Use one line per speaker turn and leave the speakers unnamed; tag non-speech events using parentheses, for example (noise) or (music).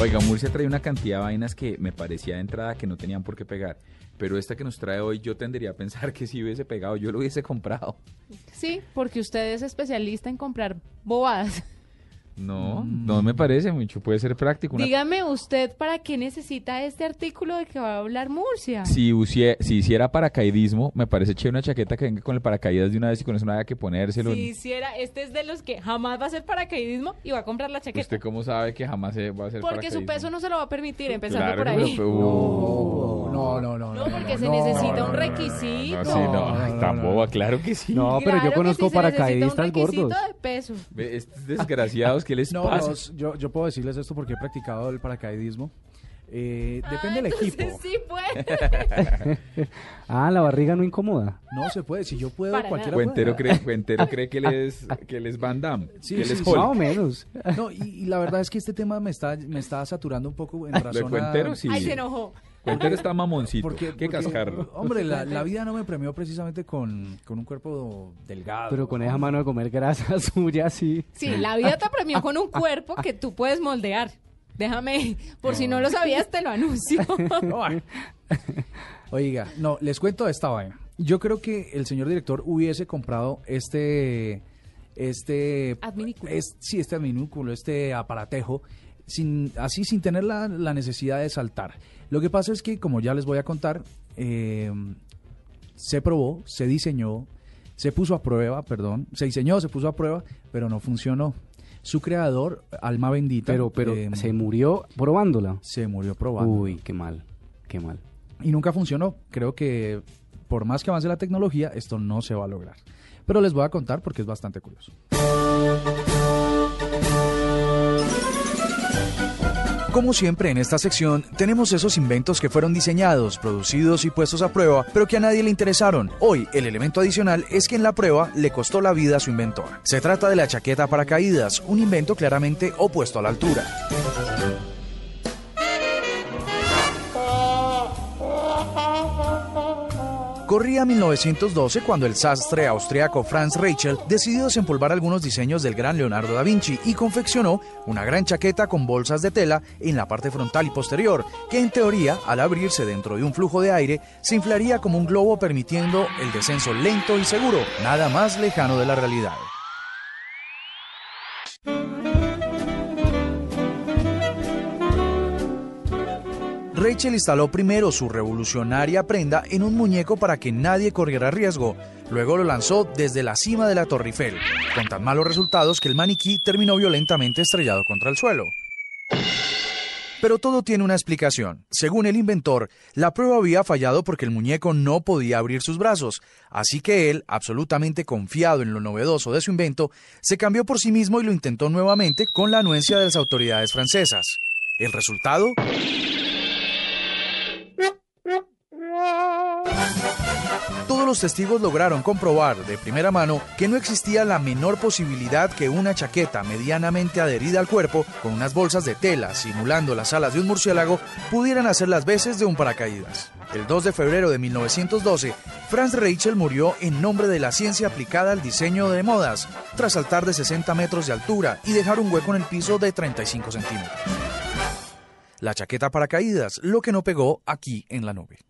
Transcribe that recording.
Oiga, Murcia trae una cantidad de vainas que me parecía de entrada que no tenían por qué pegar. Pero esta que nos trae hoy, yo tendería a pensar que si hubiese pegado, yo lo hubiese comprado.
Sí, porque usted es especialista en comprar bobadas.
No, no me parece mucho. Puede ser práctico. una-
Dígame usted para qué necesita este artículo de que va a hablar Murcia.
Si, usie- si hiciera paracaidismo, me parece chévere una chaqueta que venga con el paracaídas de una vez y con eso no haya que ponérselo.
Si hiciera, este es de los que jamás va a hacer paracaidismo y va a comprar la chaqueta.
¿Usted cómo sabe que jamás se va a hacer
Porque su peso no se lo va a permitir, (laughs) empezando
Claro,
por ahí.
pero- (laughs) uh,
No, no, no.
No, porque se necesita un requisito.
No, sí, no, ay, tan boba, claro que sí.
No, pero yo conozco
sí, se necesita
paracaidistas
un requisito
gordos.
de peso.
Estos desgraciados, ¿qué les
No,
pasa?
los- yo, yo puedo decirles esto porque he practicado el paracaidismo. Eh, depende
Ah,
del equipo.
Sí, pues. (laughs)
Ah, la barriga no incomoda.
No se puede. Si yo puedo,
Para
cualquiera
Cuentero
puede.
cree, Cuentero cree que él es, (laughs) que él es Van Damme,
Sí,
que. Hulk.
Más o menos.
No, y, y la verdad es que este tema me está, me está saturando un poco en (laughs)
de
razón a...
Cuentero, sí.
Ay, se enojó.
Cuentero está mamoncito.
Porque,
Qué
porque,
cascarro.
Hombre, la, la vida no me premió precisamente con, con un cuerpo delgado.
Pero con esa mano de comer grasa (laughs) suya, sí.
Sí, la vida te (laughs) premió con un cuerpo que tú puedes moldear. Déjame, por si no lo sabías, te lo anuncio. (laughs)
Oiga, no, les cuento esta vaina. Yo creo que el señor director hubiese comprado este, este,
Adminículo.
es- sí, este adminúculo, este aparatejo, sin, así sin tener la, la necesidad de saltar. Lo que pasa es que, como ya les voy a contar, eh, se probó, se diseñó, se puso a prueba, perdón, se diseñó, se puso a prueba, pero no funcionó. Su creador, Alma Bendita,
Pero, pero
eh,
se murió probándola.
se murió probando.
Uy, qué mal, qué mal.
y nunca funcionó. Creo que por más que avance la tecnología, esto no se va a lograr. Pero les voy a contar porque es bastante curioso. Como siempre en esta sección, tenemos esos inventos que fueron diseñados, producidos y puestos a prueba, pero que a nadie le interesaron. Hoy, el elemento adicional es que en la prueba le costó la vida a su inventor. Se trata de la chaqueta paracaídas, un invento claramente opuesto a la altura. Corría 1912 cuando el sastre austriaco Franz Reichel decidió desempolvar algunos diseños del gran Leonardo da Vinci y confeccionó una gran chaqueta con bolsas de tela en la parte frontal y posterior, que en teoría, al abrirse dentro de un flujo de aire, se inflaría como un globo permitiendo el descenso lento y seguro, nada más lejano de la realidad. Rachel instaló primero su revolucionaria prenda en un muñeco para que nadie corriera riesgo. Luego lo lanzó desde la cima de la Torre Eiffel, con tan malos resultados que el maniquí terminó violentamente estrellado contra el suelo. Pero todo tiene una explicación. Según el inventor, la prueba había fallado porque el muñeco no podía abrir sus brazos, así que él, absolutamente confiado en lo novedoso de su invento, se cambió por sí mismo y lo intentó nuevamente con la anuencia de las autoridades francesas. ¿El resultado? Todos los testigos lograron comprobar de primera mano que no existía la menor posibilidad que una chaqueta medianamente adherida al cuerpo, con unas bolsas de tela simulando las alas de un murciélago, pudieran hacer las veces de un paracaídas. El 2 de febrero de 1912, Franz Reichel murió en nombre de la ciencia aplicada al diseño de modas, tras saltar de 60 metros de altura y dejar un hueco en el piso de 35 centímetros. La chaqueta paracaídas, lo que no pegó aquí en la nube.